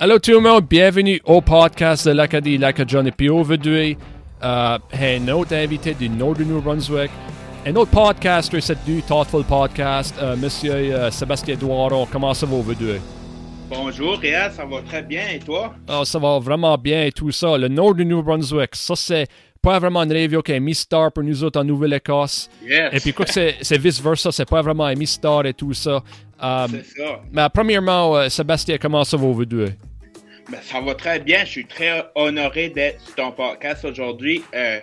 Allô tout le monde, bienvenue au podcast de l'Acadie Lacadie. Et puis aujourd'hui, euh, un autre invité du nord du New Brunswick, un autre podcaster, c'est du Thoughtful Podcast, euh, Monsieur euh, Sébastien Douaron. Comment ça va aujourd'hui? Bonjour Réal, ça va très bien et toi? Oh, ça va vraiment bien et tout ça. Le nord du New Brunswick, ça c'est pas vraiment une région qui est mi-star pour nous autres en Nouvelle-Écosse. Yes. Et puis quoi que c'est, vice-versa, c'est pas vraiment un mi-star et tout ça. Euh, C'est ça. mais premièrement, euh, Sébastien, comment ça va aujourd'hui? Ben, ça va très bien. Je suis très honoré d'être sur ton podcast aujourd'hui. Euh,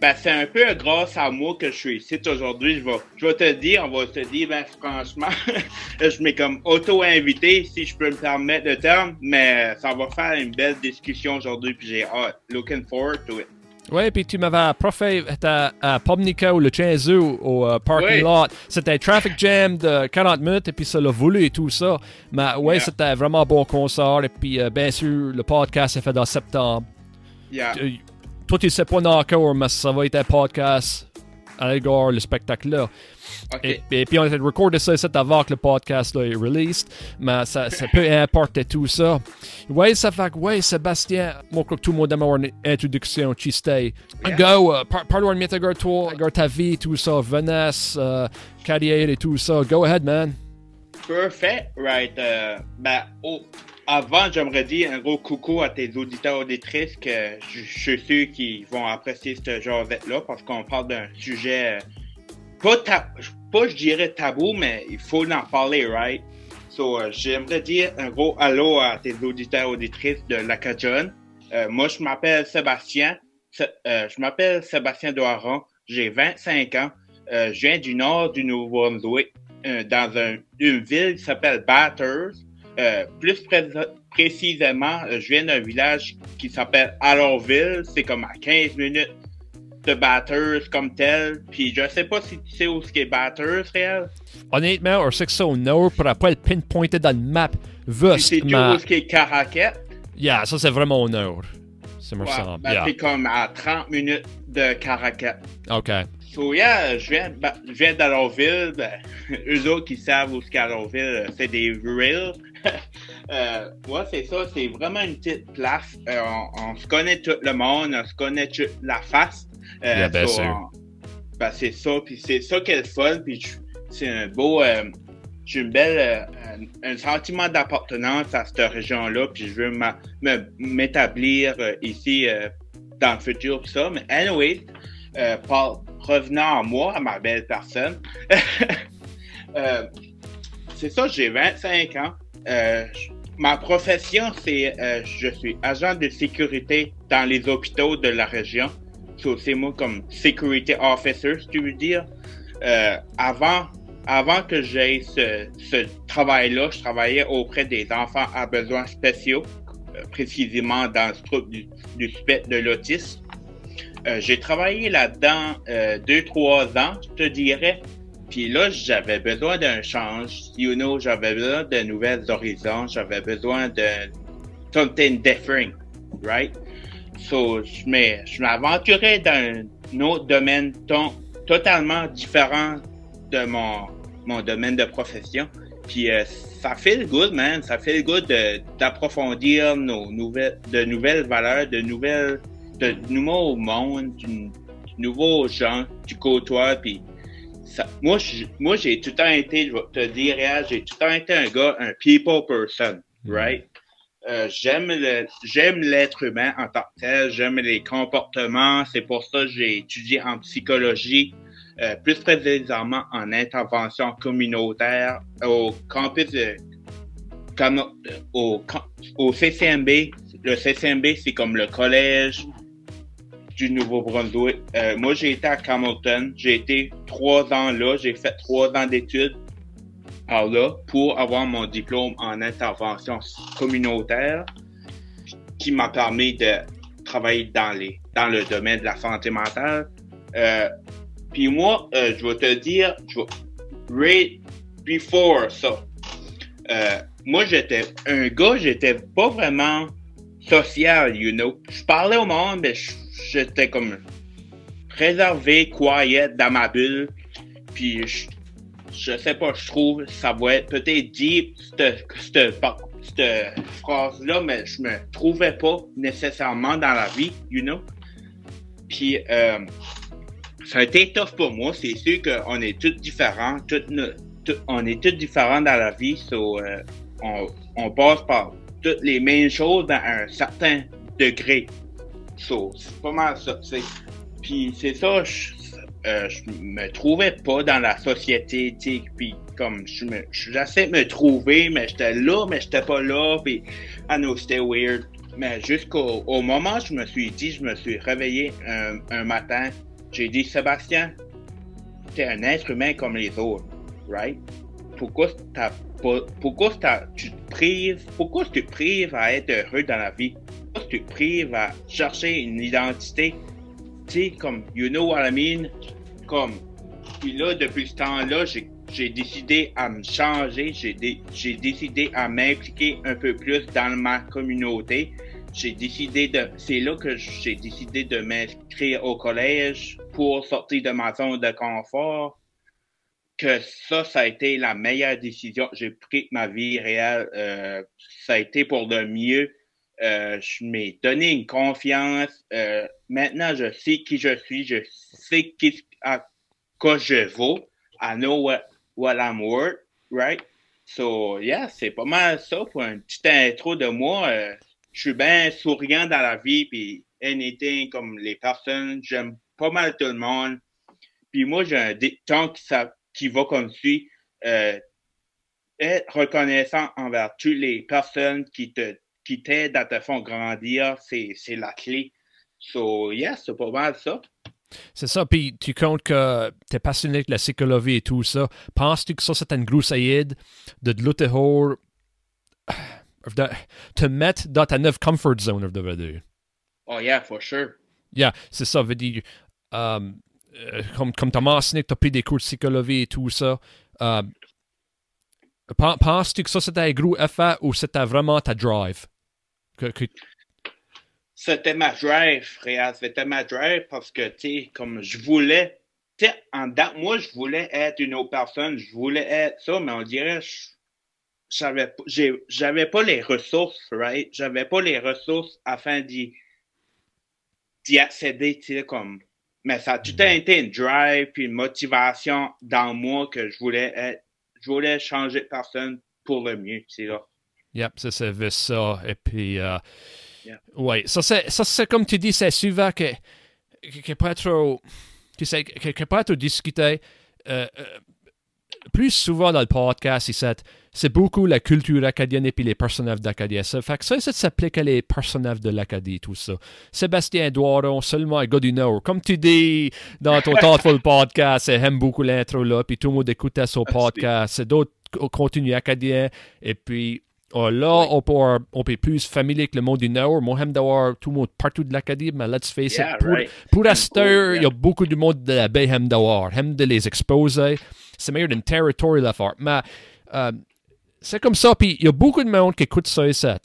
ben, c'est un peu grâce à moi que je suis ici aujourd'hui. Je vais, je vais te dire, on va te dire, ben, franchement, je m'ai comme auto-invité, si je peux me permettre le terme, mais ça va faire une belle discussion aujourd'hui, puis j'ai hâte. Looking forward to it. Oui, puis tu m'avais profé à, ou le 15 août au euh, parking Oui. lot. C'était un traffic jam de 40 minutes et puis ça l'a voulu et tout ça. Mais ouais, Yeah. c'était vraiment bon concert. Et puis, euh, bien sûr, le podcast est fait dans septembre. Yeah. Toi, tu sais pas encore, mais ça va être un podcast à l'égard le spectacle-là. OK. Et, et puis on a recordé ça avant que le podcast là, est released, mais ça, ça peut importer tout ça. Ouais, ça fait que, ouais, Sébastien, moi, je crois que tout le monde aime avoir une introduction, tu sais. Yeah. Go, uh, par- parle-moi de toi, regarde ta vie, tout ça, Vanessa, euh, carrière et tout ça. Go ahead, man. Perfect, right. Euh, ben, oh, avant, j'aimerais dire un gros coucou à tes auditeurs auditrices que je je suis sûr qu'ils vont apprécier ce genre-là parce qu'on parle d'un sujet euh, pas, ta- pas, je dirais tabou, mais il faut en parler, right? So, euh, j'aimerais dire un gros allô à tes auditeurs auditrices de l'Acadion. Euh, moi, je m'appelle Sébastien. Euh, je m'appelle Sébastien Doiron. J'ai 25 ans. Je viens du nord du Nouveau-Brunswick dans un- une ville qui s'appelle Batters. Plus pré- précisément, je viens d'un village qui s'appelle Allorville. C'est comme à 15 minutes de Batters comme tel. Puis je sais pas si tu sais où est Batters, réel. Honnêtement, on sait que ça au nord pour après le pinpointer dans le map. Tu Vust, sais où mais. est Caraquet. Yeah, ça c'est vraiment au nord. Ça me Ouais, ressemble. ben, Yeah. c'est comme à 30 minutes de Caraquet. OK. So, yeah, je viens, ben, je viens. Ben, eux autres qui savent où c'est Alorville, euh, c'est des real. euh, ouais, c'est ça. C'est vraiment une petite place. Euh, on, on se connaît tout le monde. On se connaît toute la face. Euh, Yeah, bien sûr. on- ben, c'est ça. Puis c'est ça qui est le fun. Puis c'est un beau... euh, j'ai une belle... euh, un, un sentiment d'appartenance à cette région-là. Puis je veux m'établir ici dans le futur. Ça. Mais anyway, euh, par- revenant à moi, à ma belle personne, euh, c'est ça, j'ai 25 ans. Euh, ma profession, c'est je suis agent de sécurité dans les hôpitaux de la région. C'est moi comme security officer, si tu veux dire. Euh, avant, avant que j'aie ce, travail-là, je travaillais auprès des enfants à besoins spéciaux, euh, précisément dans le trouble du, du spectre de l'autisme. Euh, j'ai travaillé là-dedans deux, trois ans, je te dirais. Puis là, j'avais besoin d'un change. You know, j'avais besoin de nouvelles horizons. J'avais besoin de something different, right? So, je m'aventurais dans un autre domaine ton- totalement différent de mon, mon domaine de profession. Puis euh, ça fait le good, man. Ça fait le good de- d'approfondir nos nouvelles, de nouvelles valeurs, de nouvelles, de nouveaux mondes, du, du nouveau gens, du côtoie. Puis ça, moi, je- moi, j'ai tout le temps été, je vais te dire, j'ai tout le temps été un gars, un people person, right? Euh, j'aime j'aime l'être humain en tant que tel, j'aime les comportements, c'est pour ça que j'ai étudié en psychologie, euh, plus précisément en intervention communautaire au campus de, euh, au, CCMB. Le CCMB, c'est comme le collège du Nouveau-Brunswick. Moi, j'ai été à Hamilton. J'ai été trois ans là. J'ai fait trois ans d'études par là pour avoir mon diplôme en intervention communautaire qui m'a permis de travailler dans les dans le domaine de la santé mentale. Euh, puis moi, euh, je vais te dire, je vais, right before ça, euh, moi j'étais un gars, j'étais pas vraiment social, you know. Je parlais au monde, mais j'étais comme réservé, quiet dans ma bulle. Puis je, je sais pas, je trouve ça va être peut-être deep, cette, phrase-là, mais je me trouvais pas nécessairement dans la vie, you know? Puis, euh, ça a été tough pour moi. C'est sûr qu'on est tous différents. on est tous différents dans la vie. So, euh, on, passe par toutes les mêmes choses dans un certain degré. C'est pas mal ça. Puis c'est ça, euh, je me trouvais pas dans la société, puis comme je j'essaie de me trouver, mais j'étais là, mais j'étais pas là, puis I know c'était weird. Mais jusqu'au au moment où je me suis dit, je me suis réveillé un, un matin, j'ai dit Sébastien, t'es un être humain comme les autres, right? Pourquoi pourquoi tu te prives, pourquoi tu te prives à être heureux dans la vie? Pourquoi tu te prives à chercher une identité? Tu sais, comme, you know what I mean? Comme, puis là, depuis ce temps-là, j'ai décidé à me changer, j'ai décidé à m'impliquer un peu plus dans ma communauté. J'ai décidé de, c'est là que j'ai décidé de m'inscrire au collège pour sortir de ma zone de confort. Que ça, ça a été la meilleure décision. J'ai pris ma vie réelle. Euh, ça a été pour le mieux. Euh, je m'ai donné une confiance. Euh, maintenant, je sais qui je suis. Je sais à quoi je vaux. I know what, what I'm worth, right? So, yeah, c'est pas mal ça pour un petit intro de moi. Euh, je suis bien souriant dans la vie, puis anything, comme les personnes, j'aime pas mal tout le monde. Puis moi, j'ai un dicton qui, qui va comme suit. Être reconnaissant envers toutes les personnes qui te qui t'aident à te faire grandir, c'est la clé. So, yeah, c'est pas mal ça. C'est ça, puis tu comptes que tu es passionné de la psychologie et tout ça. Penses-tu que ça, c'est une grosse aide de l'autre de te mettre dans ta neuve comfort zone, je devrais dire? Oh yeah, for sure. Yeah, c'est ça, veut dire, um, euh, comme, comme tu as mentionné que tu as pris des cours de psychologie et tout ça, um, penses-tu que ça, c'était un gros effet ou c'était vraiment ta drive? Que, que, c'était ma drive, frère. C'était ma drive parce que, tu sais, comme je voulais, tu sais, en date, moi, je voulais être une autre personne, je voulais être ça, mais on dirait, j'avais, j'avais pas les ressources, right? J'avais pas les ressources afin d'y, d'y accéder, tu sais, comme, mais ça a tout mm-hmm. été une drive puis une motivation dans moi que je voulais être, je voulais changer de personne pour le mieux, tu sais, là. Yep, ça, c'est ça. Et puis, euh, oui, ça c'est comme tu dis, c'est souvent que, que, peut être, tu sais, que, que peut être discuté euh, plus souvent dans le podcast, c'est beaucoup la culture acadienne et puis les personnages d'Acadie. Ça fait que ça, ça s'applique à les personnages de l'Acadie, tout ça. Sébastien Doiron, seulement un gars du Nord. Comme tu dis dans ton Thoughtful podcast, j'aime beaucoup l'intro là, puis tout le monde écoutait son podcast. C'est d'autres contenus acadiens, et puis Oh, là, on, peut, on peut plus familier avec le monde du Nord. Moi, j'aime d'avoir tout le monde partout de l'Acadie, mais let's face it, pour, right. pour il y a beaucoup de monde de la baie j'aime d'avoir. J'aime de les exposer. C'est meilleur d'un territoire la faire. Mais euh, c'est comme ça, puis il y a beaucoup de monde qui écoute ça et ça,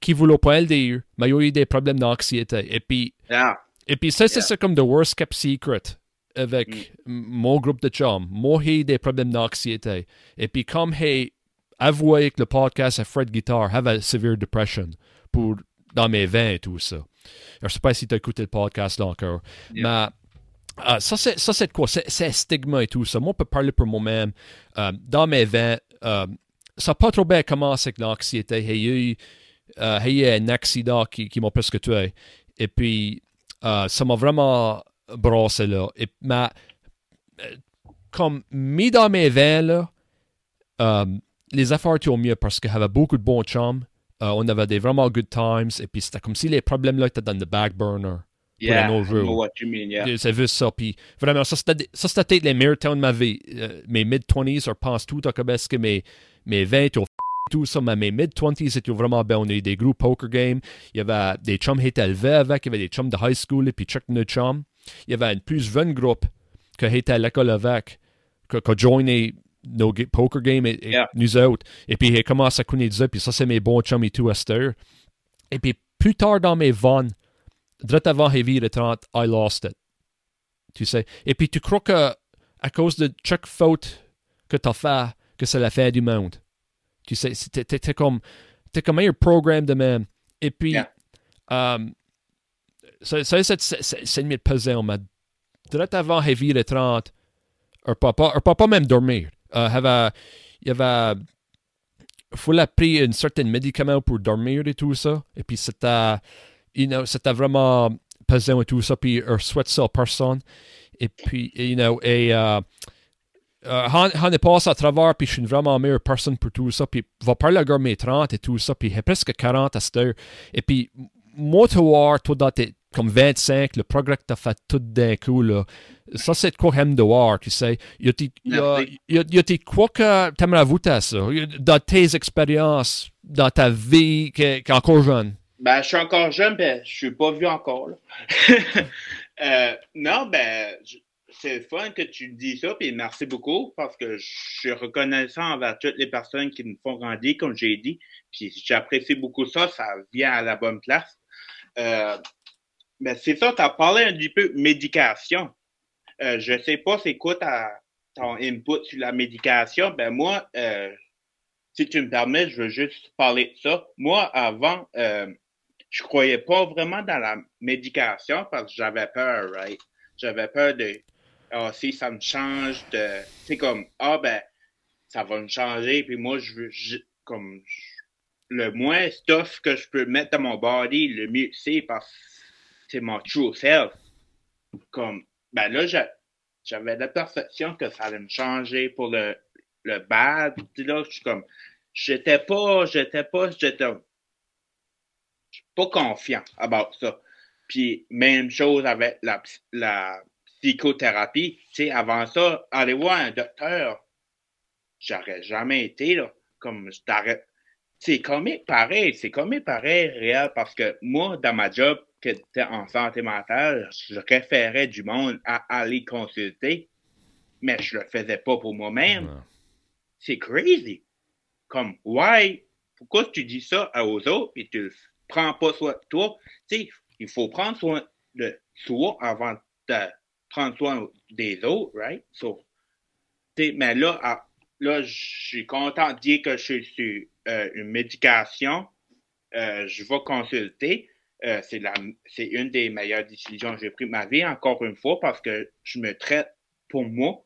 qui voulaient pas le dire, mais il y a eu des problèmes d'anxiété. Et puis, et puis ça, c'est comme the worst kept secret avec mm. mon groupe de chums. Moi, j'ai des problèmes d'anxiété. Et puis, comme j'ai avouer que le podcast à Fred Guitar avait severe depression pour, dans mes vins et tout ça. Je ne sais pas si tu as écouté le podcast là encore. Mais euh, ça, c'est, ça, c'est quoi? C'est, stigma et tout ça. Moi, je peux parler pour moi-même. Euh, dans mes vins, euh, ça n'a pas trop bien commencé avec l'anxiété. Il y a eu, eu un accident qui, qui m'a presque tué. Et puis, ça m'a vraiment brossé là. Et, mais, comme mis dans mes vins, là, les affaires étaient au mieux parce qu'il y avait beaucoup de bons chums. Euh, on avait des vraiment good times. Et puis c'était comme si les problèmes étaient dans le back burner. Yeah, what you mean, yeah. C'est juste ça. Puis vraiment, ça c'était peut-être les meilleurs temps de ma vie. Euh, mes mid-20s, je pense tout, parce que mes, mes 20 étaient tout ça, mais mes mid-20s étaient vraiment bien. On a eu des groupes poker games. Il y avait des chums qui étaient élevés avec. Il y avait des chums de high school et puis check nos chums. Il y avait un plus jeune groupe qui était à l'école avec, qui a joiné nos poker game et, yeah. nous autres. Et puis, il commence à connaître ça, puis ça, c'est mes bons chums et tout à cette Et puis, plus tard dans mes vannes, direct avant Heavy 30, I lost it. Tu sais. Et puis, tu crois que à cause de chaque faute que tu as fait, que c'est la fin du monde. Tu sais, t'es comme, t'es comme un programme de même. Et puis, Yeah. um, ça, ça c'est, c'est, c'est limite pesant, mais direct avant heavy 30, un papa, un papa même dormir. Euh, avait, il avait, faut a pris un certain médicament pour dormir et tout ça. Et puis c'était, you know, c'était vraiment pesant et tout ça. Puis il souhaite ça à personne. Et puis, you know, et euh, han, han est passé à travers, puis je suis vraiment meilleure personne pour tout ça. Puis va parler à mes 30 et tout ça. Puis il presque 40 à cette heure. Et puis, moi, tu vois, toi, dans tes comme 25, le progrès que tu as fait tout d'un coup, là, ça, c'est de quoi j'aime de voir, tu sais. Il y a, des- quoi que tu aimerais à ça, dans tes expériences, dans ta vie, qui est encore jeune? Ben, je suis encore jeune, ben, je suis pas vu encore, là. Euh, non, ben, c'est fun que tu dis ça, puis merci beaucoup, parce que je suis reconnaissant envers toutes les personnes qui me font grandir, comme j'ai dit, puis j'apprécie beaucoup ça, ça vient à la bonne place. Euh, ben, c'est ça, tu as parlé un petit peu médication. Euh, je sais pas c'est quoi ta, ton input sur la médication. Ben, moi, euh, si tu me permets, je veux juste parler de ça. Moi, avant, euh, je croyais pas vraiment dans la médication parce que j'avais peur, right? J'avais peur de, ah, si ça me change de, c'est comme, ah, ben, ça va me changer, puis moi, je veux, comme, le moins stuff que je peux mettre dans mon body, le mieux c'est parce que c'est mon true self. Comme, ben là, j'a- j'avais la perception que ça allait me changer pour le, le bad. Puis là, je suis comme, j'étais pas, j'étais pas, j'étais pas confiant about ça. Puis même chose avec la psychothérapie. Tu sais, avant ça, aller voir un docteur, j'aurais jamais été là. Comme je t'arrête. C'est comique pareil, c'est comique pareil, réel, parce que moi, dans ma job, qui était en santé mentale, je référais du monde à aller consulter, mais je le faisais pas pour moi-même c'est crazy. Comme, why? Pourquoi tu dis ça aux autres et tu le prends pas soin de toi? Tu sais, il faut prendre soin de soi avant de prendre soin des autres, right? So, mais là, ah, là, je suis content de dire que je suis sur euh, une médication. Euh, je vais consulter. Euh, c'est la, c'est une des meilleures décisions que j'ai prises de ma vie, encore une fois, parce que je me traite pour moi,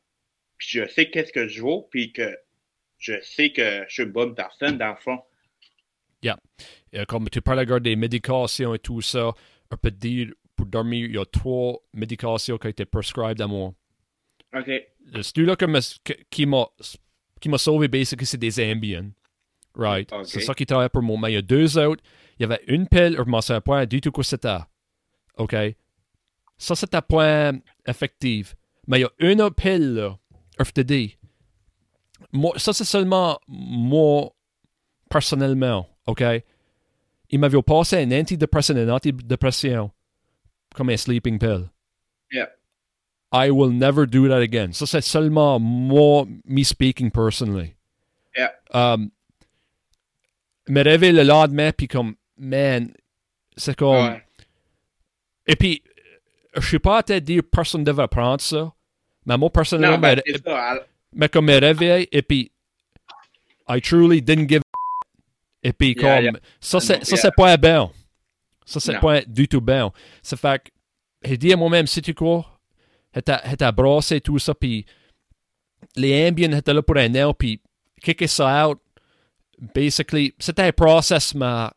puis je sais qu'est-ce que je vaux, puis que je sais que je suis une bonne personne, dans le fond. Comme tu parles encore des médications et tout ça, on peut dire, pour dormir, il y a trois médications qui ont été prescribed à moi. OK. Celui-là que me- que- qui m'a qui m'a sauvé, basically, c'est des Ambien. Right? C'est ça qui travaille pour moi. Mais il y a deux autres. Il y avait une pile, je ne souviens pas du tout quoi c'était. OK? Ça, c'était point effectif. Mais il y a une autre pile, là, dis. Moi, ça, c'est seulement moi, personnellement. OK? Il m'avait passé un antidépresseur, une antidépression, comme un sleeping pill. Yeah. I will never do that again. Ça, c'est seulement moi, me speaking personally. Yeah. Um, me réveiller le lendemain, puis comme, man, c'est comme. Ouais. Et puis, je suis pas à te dire personne devrait prendre ça, mais moi, personnellement, Non, ben, me- ça. mais comme me réveille, et puis, I truly didn't give a Et puis, Yeah, comme, yeah. ça, c'est, ça, c'est pas bien. Ça, c'est pas du tout bien. Ça fait que, j'ai dit à moi-même, si tu quoi, j'étais brassé tout ça, puis les ambiens étaient là pour un an, puis kicker ça out, basically, c'était un process, mais,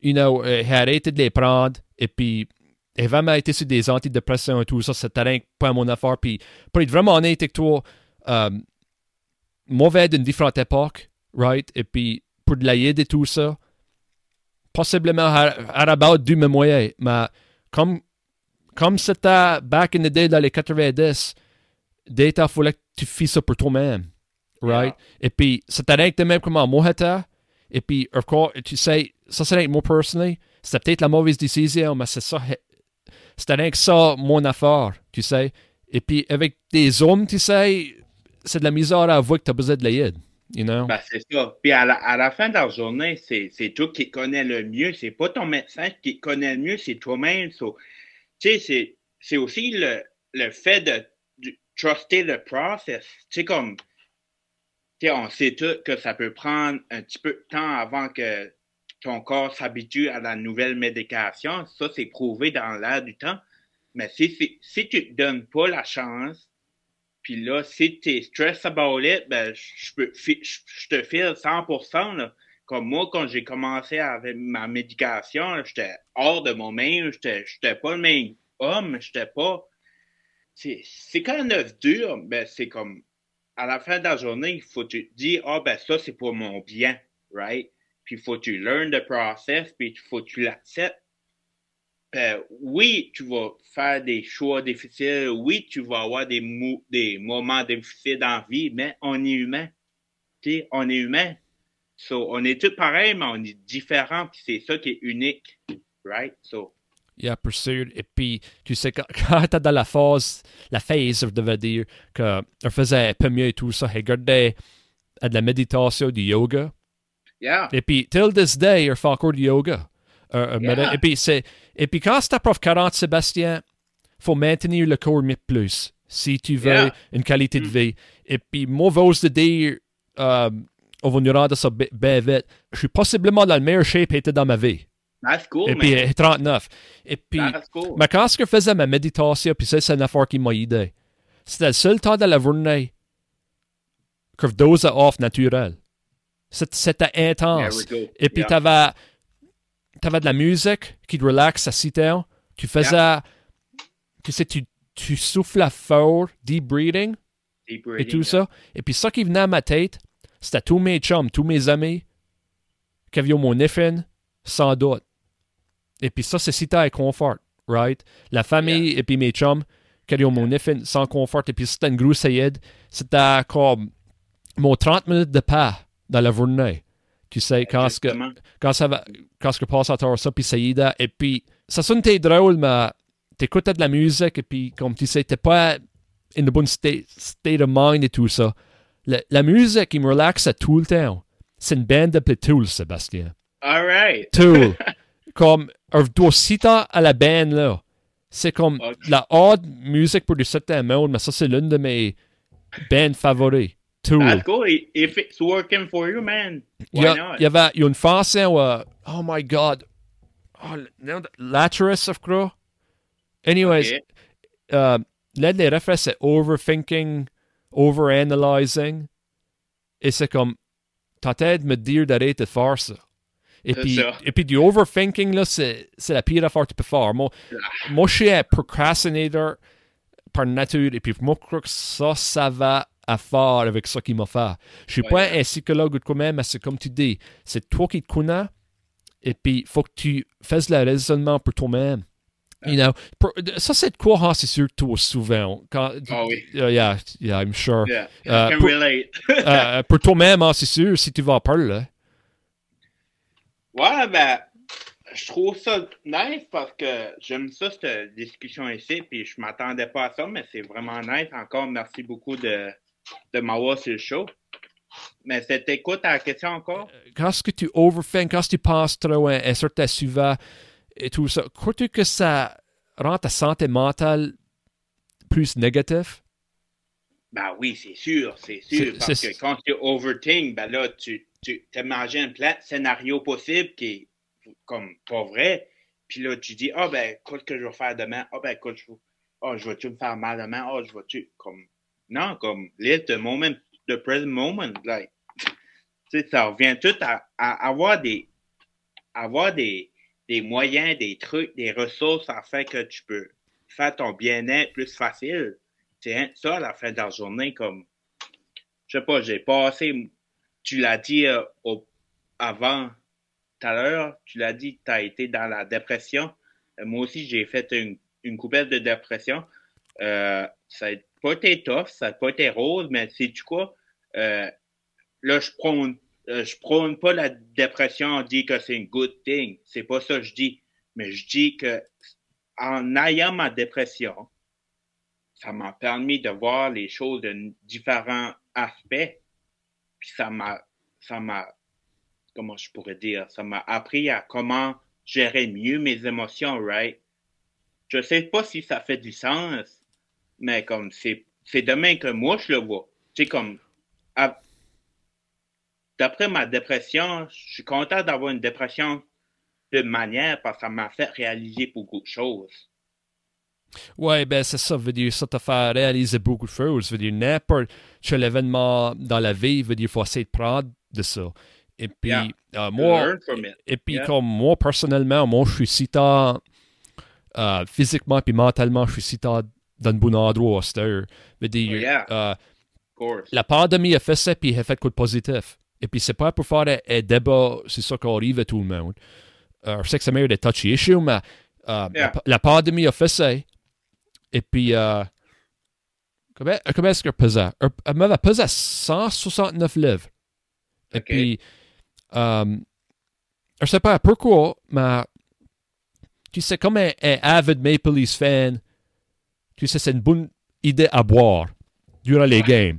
you know, euh, j'ai arrêté de les prendre, et puis, j'ai vraiment été sur des antidépresseurs et tout ça, c'était rien pas mon affaire, puis, pour être vraiment honnête avec toi, euh, mauvais d'une différente époque, right, et puis, pour de l'aide et tout ça, possiblement à, à about du même moyen, mais comme, comme c'était back in the day dans les 90, data, il fallait que tu fasses ça pour toi-même. Right? Et puis, c'était rien que de même comment moi j'étais. Et puis, of course, tu sais, ça c'est rien que moi personnellement. C'était peut-être la mauvaise décision, mais c'est ça. C'était rien que ça, mon affaire, tu sais. Et puis, avec des hommes, tu sais, c'est de la misère à avouer que tu as besoin de l'aide. You know? Ben, c'est ça. Puis à la, à la fin de la journée, c'est, c'est toi qui connais le mieux. C'est pas ton médecin qui connaît le mieux, c'est toi-même. So, tu sais, c'est, aussi le, le fait de, de truster le process. Tu sais, comme, on sait tout que ça peut prendre un petit peu de temps avant que ton corps s'habitue à la nouvelle médication. Ça, c'est prouvé dans l'air du temps. Mais si, si, tu te donnes pas la chance, puis là, si tu es stress about it, ben, je, je, te file 100%. Là. Comme moi, quand j'ai commencé avec ma médication, j'étais hors de mon même, j'étais pas le même homme, j'étais pas. C'est quand un œuf dur, ben, c'est comme à la fin de la journée, il faut te dire, ah, ben, ça, c'est pour mon bien, right? Puis, il faut tu learn the process, puis il faut tu l'acceptes. Ben, oui, tu vas faire des choix difficiles. Oui, tu vas avoir des, des moments difficiles dans la vie, mais on est humain. Tu sais, on est humain. So, on est tous pareils, mais on est différents, puis c'est ça qui est unique, right? So, Yeah, pour sûr. Et puis, tu sais, quand, quand t'es dans la phase, la phase, je devais dire, qu'elle faisait un peu mieux et tout ça, elle gardait de la méditation, du yoga. Yeah. Et puis, till this day, elle fait encore du yoga. Euh, euh yeah. Et puis, c'est, et puis, quand c'est prof 40, Sébastien, faut maintenir le corps plus si tu veux yeah. une qualité de mm. vie. Et puis, moi, j'ose te dire, euh, on va nous rendre ça bien vite. Je suis possiblement dans le meilleur shape était dans ma vie. That's cool, Et puis, 39. Et puis, cool. mais quand je faisais ma méditation, puis ça, c'est une affaire qui m'a aidé. C'était le seul temps de la journée que je dose off naturel. C'était intense. Et puis, yeah. t'avais, avais de la musique qui te relaxe à 6 heures. Tu faisais, yeah. tu sais, tu, tu souffles fort, deep breathing, deep breathing et tout ça. Et puis, ça qui venait à ma tête, c'était tous mes chums, tous mes amis qui avaient mon effet, sans doute. Et puis ça, c'est si t'as confort, right? La famille Yeah. et puis mes chums, qui ont mon effet sans confort. Et puis c'était une grosse aide. C'était comme mon 30 minutes de pas dans la journée. Tu sais, quand ce que, quand ça va, quand ce que passe à travers ça, puis ça aide. Et puis, ça sonne drôle, mais t'écoutais de la musique, et puis, comme tu sais, t'es pas in the bon state, state of mind et tout ça. La, la musique, il me relaxe tout le temps. C'est une bande de Tool, Sébastien. All right. Tool. comme, un à la band, là. C'est comme la odd musique pour du certain monde, mais ça, c'est l'une de mes bands favoris. Tool. That's cool. If it's working for you, man, Il why y, a, not? il y avait il y a une phase où, euh, oh my god, oh, Laterus, je crois. Anyways, Ok. euh, l'un des c'est overthinking, overanalyzing. Et c'est comme, t'as de me dire d'arrêter de faire ça. Et puis, et puis du overthinking, là, c'est, c'est la pire affaire que tu peux faire. Moi, Ah. moi je suis un procrastinator par nature. Et puis, moi, je crois que ça, ça va à faire avec ça qu'il m'a fait. Je suis Ouais. pas un psychologue ou de quoi même, mais c'est comme tu dis, c'est toi qui te connais. Et puis, il faut que tu fasses le raisonnement pour toi-même. You know, ça, c'est de quoi, hein, c'est sûr, toi, souvent. Quand, Ah oui. Uh, yeah, yeah, I'm sure. Yeah, Uh, can pour- relate. Euh, pour toi-même, hein, c'est sûr, si tu vas en parler. là. Ouais, ben, je trouve ça nice parce que j'aime ça, cette discussion ici, puis je m'attendais pas à ça, mais c'est vraiment nice. Encore, merci beaucoup de, de m'avoir sur le show. Mais c'était quoi ta question encore? Quand est-ce que tu overthink, quand tu penses trop à un certain sujet et tout ça, crois-tu que ça rend ta santé mentale plus négative? Ben oui, c'est sûr, c'est sûr. Parce que quand tu overthink, ben là, tu, tu t'imagines plein de scénarios possibles qui est comme pas vrai. Puis là, tu dis, ah ben, qu'est-ce que je vais faire demain? Ah ben, écoute, je vais, ah, je vais-tu me faire mal demain? Ah, je vais-tu, comme, non, comme, live the moment, the present moment, like. Tu sais, ça revient tout à, à avoir des, avoir des, des moyens, des trucs, des ressources afin que tu peux faire ton bien-être plus facile. C'est hein, ça à la fin de la journée, comme, je sais pas, j'ai passé, tu l'as dit euh, avant, tout à l'heure, tu l'as dit, tu as été dans la dépression. Euh, moi aussi, j'ai fait une, une de dépression. Euh, ça n'a pas été tough, ça n'a pas été rose, mais sais tu quoi? Là, je prône, euh, je prône pas la dépression, on dit que c'est une good thing. C'est pas ça que je dis. Mais je dis que en ayant ma dépression, ça m'a permis de voir les choses de différents aspects. Puis ça m'a, ça m'a, comment je pourrais dire, ça m'a appris à comment gérer mieux mes émotions, right? Je sais pas si ça fait du sens, mais comme c'est, c'est demain que moi je le vois. Sais, comme, d'après ma dépression, je suis content d'avoir une dépression de manière parce que ça m'a fait réaliser beaucoup de choses. Ouais, ben c'est ça, veut dire, ça t'a fait réaliser beaucoup de choses. Veut dire, n'importe quel événement dans la vie, veut dire, il faut essayer de prendre de ça. Et puis, Yeah. euh, moi, et puis Yeah. comme moi, personnellement, moi, je suis si tard, euh, physiquement puis mentalement, je suis si tard dans le bon endroit heure. Veut dire, Oh, yeah. euh, la pandémie a fait ça, puis a fait quoi de positif. Et puis, c'est pas pour faire un, débat, c'est ça qui arrive à tout le monde. Euh, je sais que c'est meilleur des touchy issues, mais euh, Yeah. la, la pandémie a fait ça. Et puis, euh, comment, comment est-ce qu'elle pesait? Elle, m'avait pesé 169 livres. Et puis, euh, je sais pas pourquoi, mais tu sais, comme un, un avid Maple Leafs fan, tu sais, c'est une bonne idée à boire durant les games.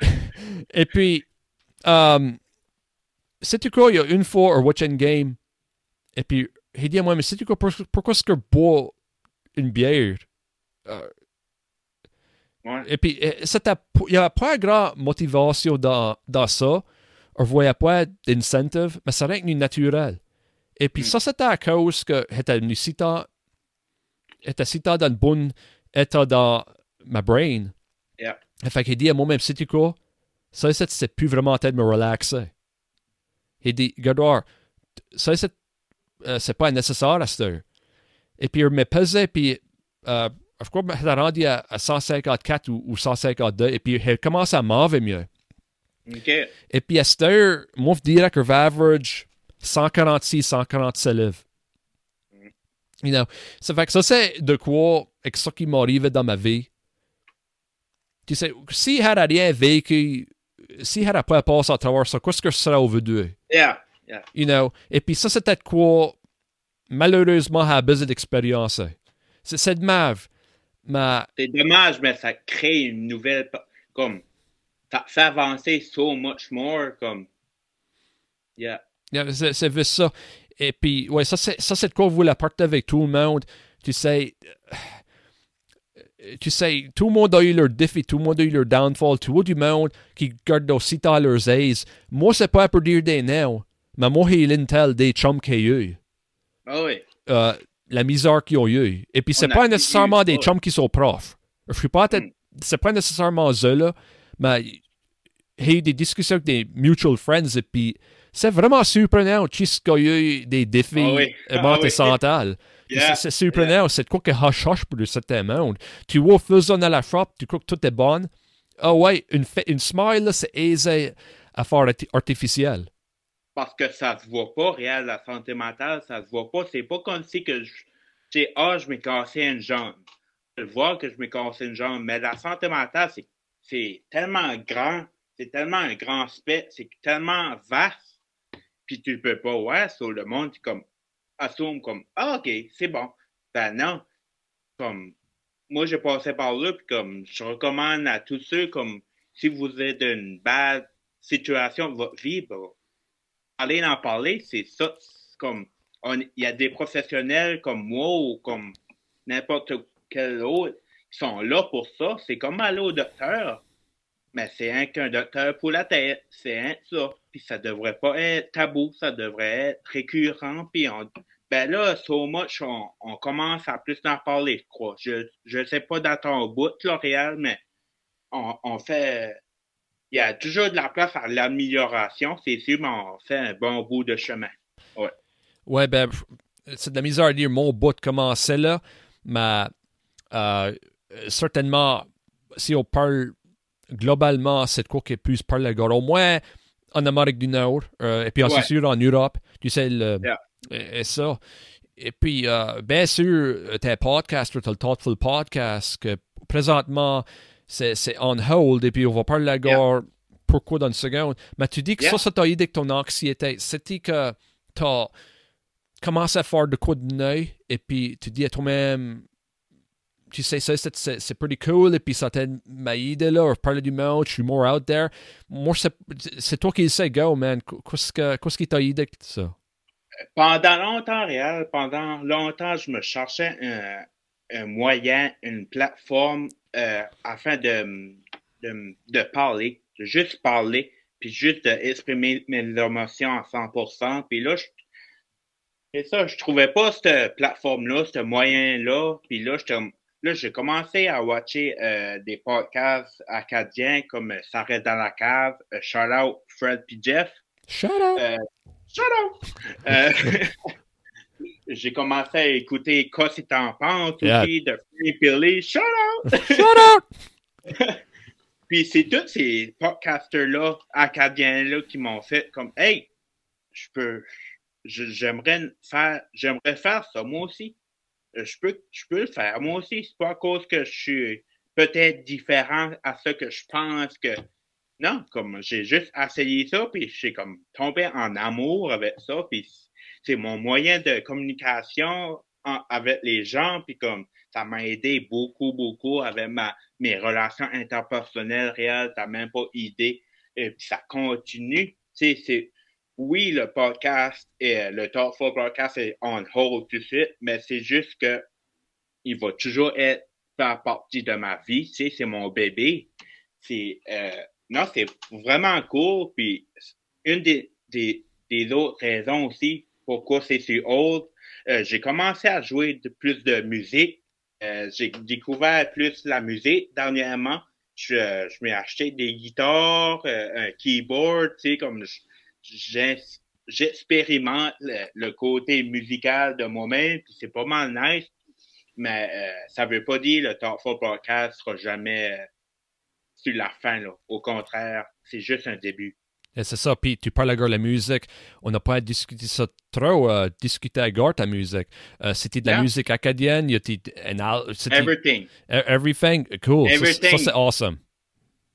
Et puis, euh, sais-tu quoi, il y a une fois, on watch une game, et puis, il dit à moi, mais sais-tu quoi, pour- pourquoi est-ce que je bois une bière? Euh, Ouais. et puis, c'était il n'y avait pas grande motivation dans, dans ça. On ne voyait pas d'incentive, mais c'est rien que naturel. Et puis, Mm. ça, c'était à cause que j'étais venu si tard, j'étais si tard dans le bon état dans ma brain. Yeah. Fait qu'il dit à moi-même, sais-tu quoi? Ça, c'est c'est plus vraiment en train de me relaxer. Il dit, regarde, ça, c'est euh, c'est pas nécessaire à cette heure. Et puis, il me pesait, puis euh, je crois que je rendu à, à 154 ou, ou 152, et puis il commence à m'enlever mieux. Et puis à cette heure, moi, je dirais que average 146, 147 livres. You know, ça fait que ça, c'est de quoi, avec ça qui m'arrive dans ma vie. Tu sais, si j'avais rien vécu, si j'avais pas passé à travers ça, qu'est-ce que je serais aujourd'hui? Yeah. Yeah. You know, et puis ça, c'était quoi, malheureusement, j'ai besoin d'expérience. C'est mave. Mais C'est dommage, mais ça crée une nouvelle. Comme. Ça fait avancer so much more. Comme. Yeah. Yeah, C'est c'est juste ça. Et puis, ouais, ça, c'est ça, quoi vous la partez avec tout le monde. Tu sais, tu sais, tout le monde a eu leur défi, tout le monde a eu leur downfall, tout le monde qui garde aussi dans leurs aises. Moi, c'est pas pour dire des noms, mais moi, j'ai l'intel des chums qu'il y a eu. Ah oui. Euh, la misère qu'ils ont eu. Et puis, c'est pas nécessairement eu des chums qui sont profs. Je suis pas en train- Mm. C'est pas nécessairement eux, là, mais j'ai eu des discussions avec des mutual friends et puis c'est vraiment surprenant qu'il y a eu des défis Ah oui. euh, Ah mentaux oui. C'est surprenant, c'est quoi que hush-hush pour certains monde. Tu vois Fuson à la frappe, tu crois que tout est bon. Ah ouais, une, une smile, c'est aisé à faire arti- artificiel. Parce que ça se voit pas, réel, la santé mentale, ça se voit pas. C'est pas comme si que je. Ah, je m'ai cassé une jambe. Je vois que je m'ai cassé une jambe. Mais la santé mentale, c'est, tellement grand. C'est tellement un grand aspect. C'est tellement vaste. Puis tu peux pas, ouais, sur le monde, comme, assume comme, ah, ok, c'est bon. Ben non. Comme, moi, j'ai passé par là, puis comme, je recommande à tous ceux, comme, si vous êtes dans une bad situation de votre vie, ben, aller en parler, c'est ça. Comme, il y a des professionnels comme moi ou comme n'importe quel autre qui sont là pour ça. C'est comme aller au docteur, mais c'est un qu'un docteur pour la tête. C'est un ça. Puis ça devrait pas être tabou, ça devrait être récurrent. Puis ben là, so much, on, on commence à plus en parler, je crois. Je, sais pas d'attendre au bout, L'Oréal, mais on, fait, il y a toujours de la place à l'amélioration, c'est sûr, mais on fait un bon bout de chemin. Ouais, ben, pff, c'est de la misère à dire mon bout commencer là, mais euh, certainement, si on parle globalement, c'est quoi qui est plus par le gars. Au moins en Amérique du Nord, euh, et puis en Ouais. sûr en Europe, tu sais, le, Yeah. et, et ça. Et puis, euh, bien sûr, t'es un podcaster, t'as le Thoughtful Podcast, que présentement, c'est c'est on hold, et puis on va parler la gare pourquoi dans une seconde? Mais tu dis que Yeah. ça, ça t'a aidé avec ton anxiété. C'était que t'as commencé à faire de quoi de nez, et puis tu dis à toi-même, tu sais, ça, c'est- c'est c'est pretty cool, et puis ça t'a m'a aidé là, parler du je suis more out there. Moi, c'est c'est toi qui le sais, go, man. Qu'est-ce que- qu'est-ce qui t'a aidé ça? Pendant longtemps, réel, pendant longtemps, je me cherchais un, un moyen, une plateforme euh, afin de, de, parler, de juste parler. puis juste d'exprimer mes émotions à 100%. Puis là, je, et ça, je trouvais pas cette plateforme-là, ce moyen-là. Puis là, là, j'ai commencé à watcher euh, des podcasts acadiens comme Ça reste dans la cave, euh, Shout Out Fred puis Jeff. Shout out! Euh, shout out! Euh, j'ai commencé à écouter Quoi si t'en penses Yeah. aussi de Free Pilly. Shout out! Shout out! Puis c'est tous ces podcasters-là, acadiens-là, qui m'ont fait comme Hey, je peux je- j'aimerais faire j'aimerais faire ça moi aussi. Euh, Je peux je peux le faire moi aussi. C'est pas à cause que je suis peut-être différent à ce que je pense que. Non, comme j'ai juste essayé ça, puis j'ai comme tombé en amour avec ça, puis c'est mon moyen de communication avec les gens, puis comme ça m'a aidé beaucoup, beaucoup avec ma, mes relations interpersonnelles réelles, t'as même pas idée. Et puis ça continue. C'est, oui, le podcast et le Thoughtful Podcast est on hold tout de suite, mais c'est juste que il va toujours être faire partie de ma vie. Tu sais, c'est mon bébé. C'est, euh, non, c'est vraiment cool. Puis une des, des, des autres raisons aussi pourquoi c'est sur hold, euh, j'ai commencé à jouer de plus de musique. Euh, j'ai découvert plus la musique dernièrement. Je, je m'ai acheté des guitares, euh, un keyboard, tu sais, comme je- j'expérimente le, le côté musical de moi-même, puis c'est pas mal nice. Mais euh, ça veut pas dire le Thoughtful Podcast sera jamais euh, sur la fin, là. Au contraire, c'est juste un début. Et c'est ça, puis tu parles de la musique. On n'a pas discuté ça trop, euh, discuter avec ta musique. Euh, c'était de la Yeah. musique acadienne, il y a Everything. e- everything, cool. Ça, Everything. Ça, c'est awesome.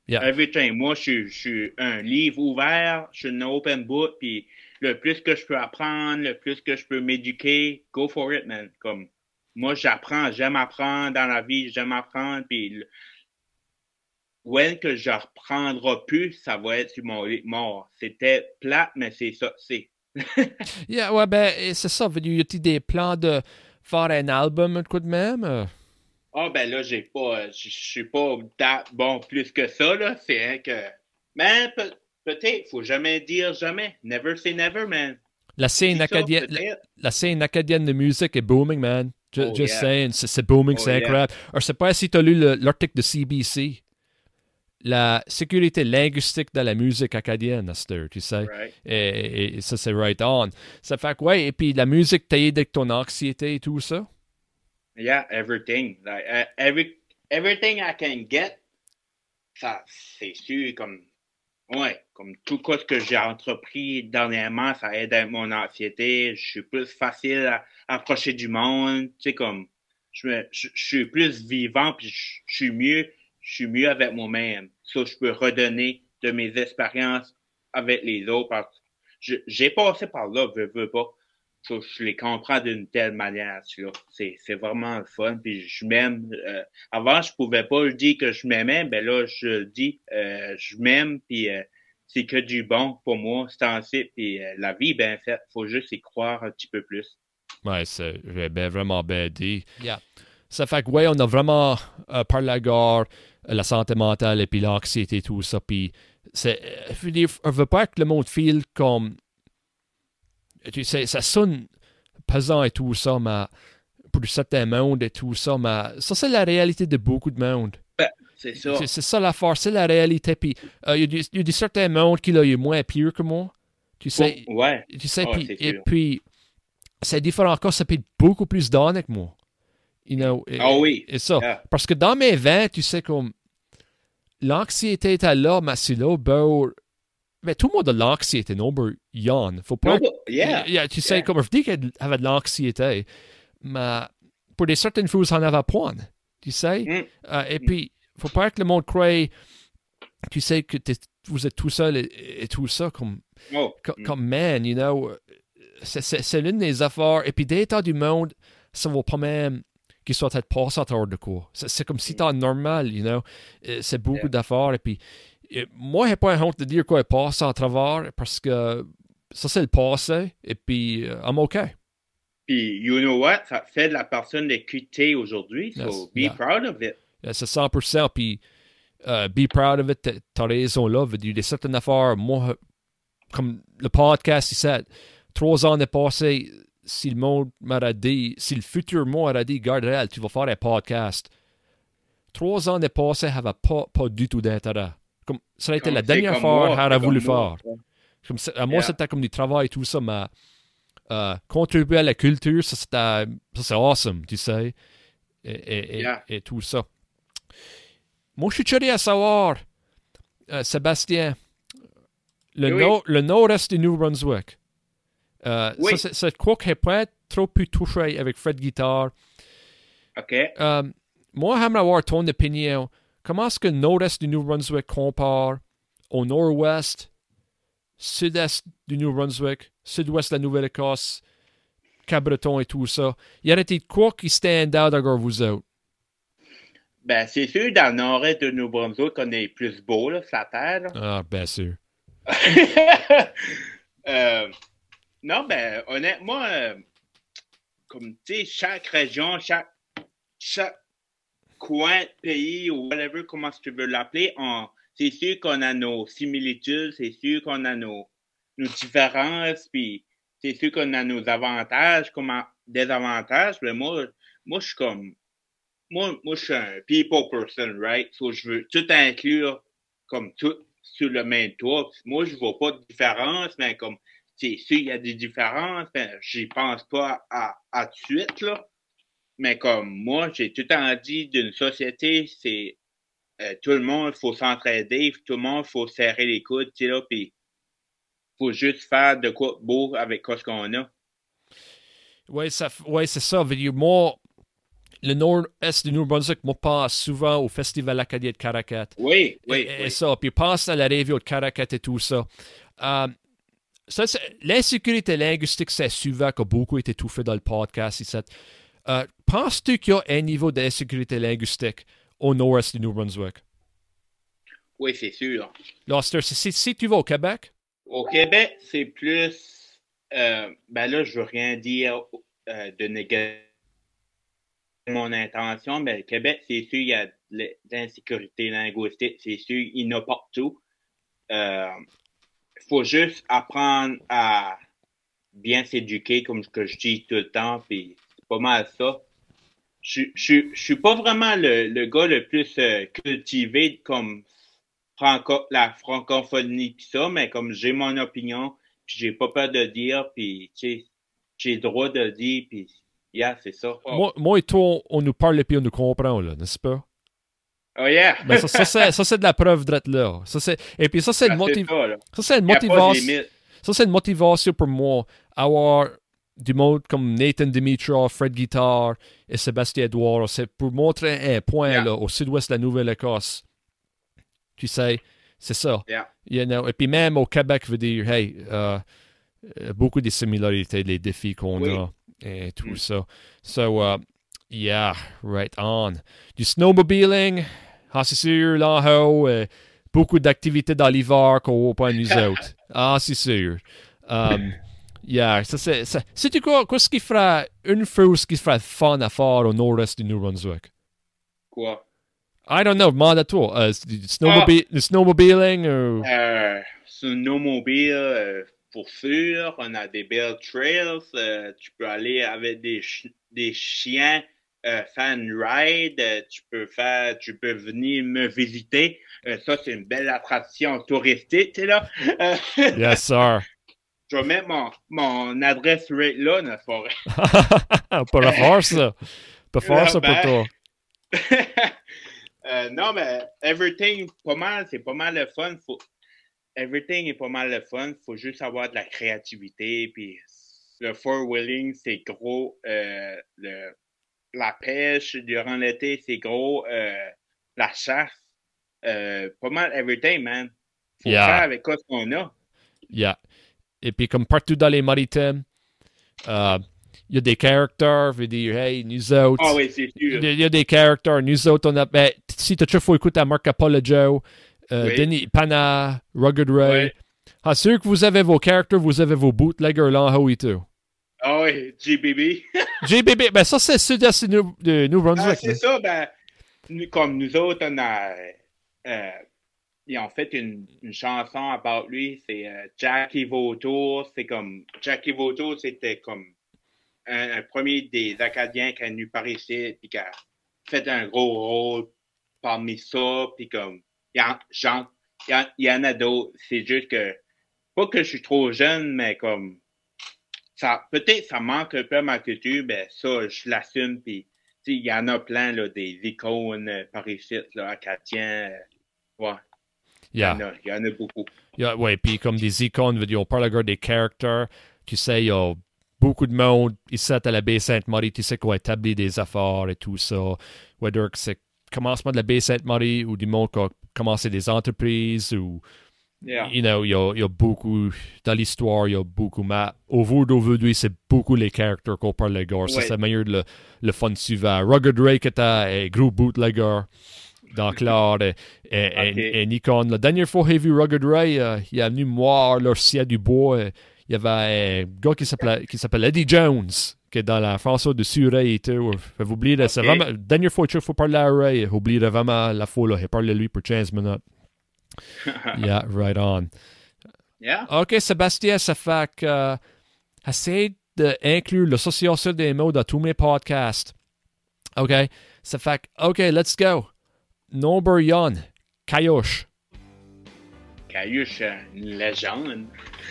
Yeah. Everything. Moi, je, suis- je suis un livre ouvert, je suis une open book, puis le plus que je peux apprendre, le plus que je peux m'éduquer, go for it, man. Comme, moi, j'apprends, j'aime apprendre dans la vie, j'aime apprendre, puis le- when que je reprendrai plus, ça va être sur mon lit de mort. C'était plate, mais c'est ça, c'est. Yeah, ouais, ben, c'est ça. Y a-t-il des plans de faire un album, un coup de même? Ah, ben là, j'ai pas, euh, je suis pas bon plus que ça, là. C'est hein, que, mais peut- peut-être, faut jamais dire jamais. Never say never, man. La scène, acadienne, la, scène acadienne de musique est booming, man. Oh, just yeah. saying, c'est booming, Oh, c'est yeah. incroyable. Alors, je sais pas si tu as lu le- l'article de CBC. La sécurité linguistique de la musique acadienne, heure, tu sais. Right. Et, et ça, c'est right on. Ça fait que, ouais, et puis la musique t'aide avec ton anxiété et tout ça? Yeah, everything. Like, uh, every, everything I can get, ça, c'est sûr, comme, ouais, comme tout ce que j'ai entrepris dernièrement, ça aide à mon anxiété. Je suis plus facile à approcher du monde. Tu sais, comme, je, me, je, suis plus vivant, puis je, suis mieux, je suis mieux avec moi-même. Ça, je peux redonner de mes expériences avec les autres. Parce que j'ai passé par là, veux, veux pas. So, je les comprends d'une telle manière. C'est, c'est vraiment le fun. Puis je m'aime. euh, avant, je pouvais pas dire que je m'aimais. Ben là, je le dis. euh, je m'aime. Puis euh, c'est que du bon pour moi, c'est ainsi. Puis euh, la vie est bien faite. Faut juste y croire un petit peu plus. Ouais, c'est ben, vraiment bien dit. Ça fait que, ouais, on a vraiment euh, parlé à la gare, la santé mentale et puis l'anxiété et tout ça. Puis, c'est, je veux dire, on veut pas que le monde file comme. Tu sais, ça sonne pesant et tout ça, mais pour certains mondes et tout ça, mais ça, c'est la réalité de beaucoup de monde. C'est ça. C'est, ça l'affaire, c'est la réalité. Puis, euh, il y a des- il y, a des certains mondes qui l'ont eu moins pire que moi. Tu sais, Oh, ouais. tu sais, Ah, puis, c'est et puis, c'est différent encore, ça peut être beaucoup plus d'années que moi. You know, et, Ah oui. et ça. Yeah. Parce que dans mes 20, tu sais, comme, l'anxiété était là, mais c'est là, ben, mais tout le monde a l'anxiété, non, ben, Yann. Faut pas. No, yeah. Yeah, tu sais, Yeah. comme je dis qu'elle avait de l'anxiété, mais pour des certaines choses, on avait point. Tu sais? Mm. Euh, et puis, faut pas que le monde croie, tu sais, que vous êtes tout seul et, et tout ça, comme, Oh. co- Mm. comme man, you know? C'est, l'une des affaires. Et puis, des temps du monde, ça vaut pas même qu'il soit peut-être passé à travers de quoi. C'est, comme si t'es normal, you know? C'est beaucoup d'affaires. Et puis, moi, j'ai pas honte de dire quoi est passé à travers parce que ça, c'est le passé. Et puis, euh, I'm okay. Puis, you know what? Ça fait de la personne de QT aujourd'hui. So, Yes. be Yeah. proud of it. Euh, C'est 100%. Puis, euh, be proud of it. T'as raison là. Il y a certaines affaires, moi, comme le podcast, il sait, trois ans de passé, si le monde m'aurait dit, si le futur monde m'aurait dit, garde tu vas faire un podcast. Trois ans de passé, n'avait pas, pas du tout d'intérêt. Comme, ça a été la dernière fois que j'aurais voulu faire. Comme, à moi, c'était comme du travail, tout ça, mais euh, contribuer à la culture, ça, c'est awesome, tu sais, et, et, et, tout ça. Moi, je suis curieux à savoir, euh, Sébastien, le, nord, le nord-est du New Brunswick. Euh, oui. Ça, c'est quoi qui pas trop pu toucher avec Fred Guitar. OK. Euh, moi, j'aimerais avoir ton opinion. Comment est-ce que le nord-est du New Brunswick compare au nord-ouest, sud-est du New Brunswick, sud-ouest de la Nouvelle-Écosse, Cabreton et tout ça? Y aurait-il quoi qui stand out avec vous autres? Ben, c'est sûr, dans le nord-est de New Brunswick, on est plus beau, là, sur la terre. Ah, bien sûr. euh, non, ben, honnêtement, euh, comme, tu sais, chaque région, chaque, chaque coin, pays ou whatever, comment tu veux l'appeler, c'est sûr qu'on a nos similitudes, c'est sûr qu'on a nos, nos différences, puis c'est sûr qu'on a nos avantages, comme désavantages, mais moi, moi, je suis comme, moi, moi, je suis un people person, right? So, je veux tout inclure comme tout sur le même toit. Moi, je vois pas de différence, mais comme, c'est sûr, il y a des différences, mais j'y pense pas à, à tout de suite, là. Mais comme moi, j'ai tout le temps dit d'une société, c'est euh, tout le monde, faut s'entraider, tout le monde, faut serrer les coudes, tu sais, là, puis faut juste faire de quoi beau avec ce qu'on a. Oui, ouais, c'est ça. Moi, le nord-est du New Brunswick, moi, passe souvent au Festival Acadien de Caracat. Oui, oui. Et, ça, puis passe à la revue de Caracat et tout ça. Euh, ça L'insécurité linguistique, c'est souvent que beaucoup été tout fait dans le podcast. Ici. Euh, Penses-tu qu'il y a un niveau d'insécurité linguistique au nord-est du New Brunswick? Oui, c'est sûr. Loster, si, si, tu vas au Québec? Au Québec, c'est plus. Euh, ben là, je veux rien dire euh, de négatif mon intention, mais le Québec, c'est sûr, il y a de l'insécurité linguistique, c'est sûr, il y en a partout. Il euh, faut juste apprendre à bien s'éduquer, comme que je dis tout le temps, puis pas mal ça. Je, je, je suis pas vraiment le, le gars le plus euh, cultivé comme franco, la francophonie pis ça, mais comme j'ai mon opinion, puis j'ai pas peur de dire, puis j'ai le droit de dire, puis Yeah, c'est ça. Moi, moi, et toi, on, nous parle et puis on nous comprend, là, n'est-ce pas? Oh yeah! Ça, ça c'est de la preuve d'être là. Ça, et puis ça, c'est une, motiv... ça, une motivation. Ça, c'est une motivation pour moi. Avoir du monde comme Nathan Dimitrov, Fred Guitar et Sébastien Edouard. C'est pour montrer un point là, au sud-ouest de la Nouvelle-Écosse. Tu sais, c'est ça. Yeah. You know? Et puis même au Québec, veut dire, hey, uh, beaucoup de similarités, les défis qu'on a et tout mm. ça. So, uh, yeah, right on. Du snowmobiling, ah, c'est sûr, là-haut, euh, beaucoup d'activités dans l'hiver qu'on voit pas nous autres. Ah, c'est sûr. Um, yeah, ça c'est. Sais-tu quoi, qu'est-ce qui fera une chose qui fera fun à faire au nord-est du New Brunswick? Quoi? I don't know, demande à toi. Uh, snowmobi ah. snowmobiling ou? Euh, snowmobile, euh, pour sûr. On a des belles trails. Euh, tu peux aller avec des, des chiens euh, fan ride. Euh, tu peux faire, tu peux venir me visiter. Euh, ça, c'est une belle attraction touristique, là. yes, sir. Je vais mettre mon, mon adresse rate là, n'est-ce pas? pas faire ça. Pas ça pour ben, toi. non, mais everything, pas mal, c'est pas mal le fun. Faut, everything est pas mal le fun. Faut juste avoir de la créativité. Puis le four-wheeling, c'est gros. Euh, le, la pêche durant l'été, c'est gros. Euh, la chasse. Euh, pas mal everything, man. Faut faire avec quoi qu'on a. Yeah. Et puis, comme partout dans les maritimes, il y a des caractères, veut dire, hey, nous autres. Ah oui, c'est sûr. Il y, a des caractères, nous autres, on a. Ben, si tu as toujours écouté à Marc Apollo Joe, euh, Denis Pana, Rugged Ray. Ah, sûr que vous avez vos characters, vous avez vos bootleggers là en haut et tout. Ah oui, GBB. GBB, ben ça c'est sud-est de New, Brunswick. Ah, c'est ça, ben, comme nous autres, on a euh, ils ont fait une, une chanson about lui, c'est euh, Jackie Vautour. C'est comme, Jackie Vautour, c'était comme un, un premier des Acadiens qui est venu par ici, puis qui a fait un gros rôle parmi ça, puis comme, il y, en, y en- a d'autres. C'est juste que, pas que je suis trop jeune, mais comme, ça, peut-être ça manque un peu à ma culture, ben ça, je l'assume, puis il y en a plein, là, des icônes euh, par ici, là, acadiens. euh, ouais, Yeah. il y en a beaucoup. Yeah, ouais, puis comme des icônes, on parle encore des characters. Tu sais, il y a beaucoup de monde ici à la baie Sainte-Marie, tu sais, qu'on établit des affaires et tout ça. Whether c'est commencement de la baie Sainte-Marie ou du monde qui a commencé des entreprises ou, Yeah. you know, il y a, il y a beaucoup, dans l'histoire, il y a beaucoup, mais au bout d'aujourd'hui, c'est beaucoup les characters qu'on parle de gars. Ça, Ouais. c'est meilleur le, le fun suivant. Rugged Ray qui était un gros bootlegger. Donc là, et Nikon. La dernière fois j'ai vu Rugged Ray, euh, il est venu leur ciel du bois. euh, il y avait un gars qui s'appelait qui s'appelle Eddie Jones, qui est dans la François de Surrey et tout. Fait vous oubliez, c'est vraiment, la dernière fois que faut parler à Ray, oubliez vraiment la fois, là. Il parle de lui pour 15 minutes. yeah, right on. yeah. OK, Sébastien, ça fait que euh, essaye d'inclure l'association des mots dans tous mes podcasts. OK? Ça fait que, OK, let's go. Number Yon. Caillouche, euh, une légende.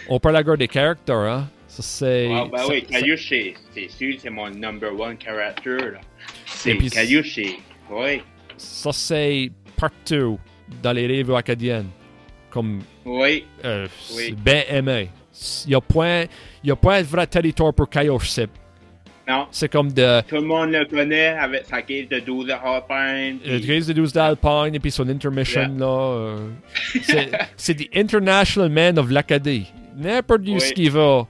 On parle encore des caractères, hein? Ça, c'est. Ah, ben ça- oui, Caillouche, c'est c'est sûr, c'est mon number one character. là. C'est puis- Caillouche. Oui, Ça, c'est partout dans les rives acadiennes. Comme. oui, euh, Oui. c'est bien aimé. Il n'y a point il y a point de vrai territoire pour Kayosh. C'est, non. c'est comme de. Tout le monde le connaît avec sa caisse de 12 Alpine. Le puis- Grace de 12 d'Alpine et puis son intermission là. euh, c'est, c'est the International Man of l'Acadie. N'importe où Oui. ce qui va.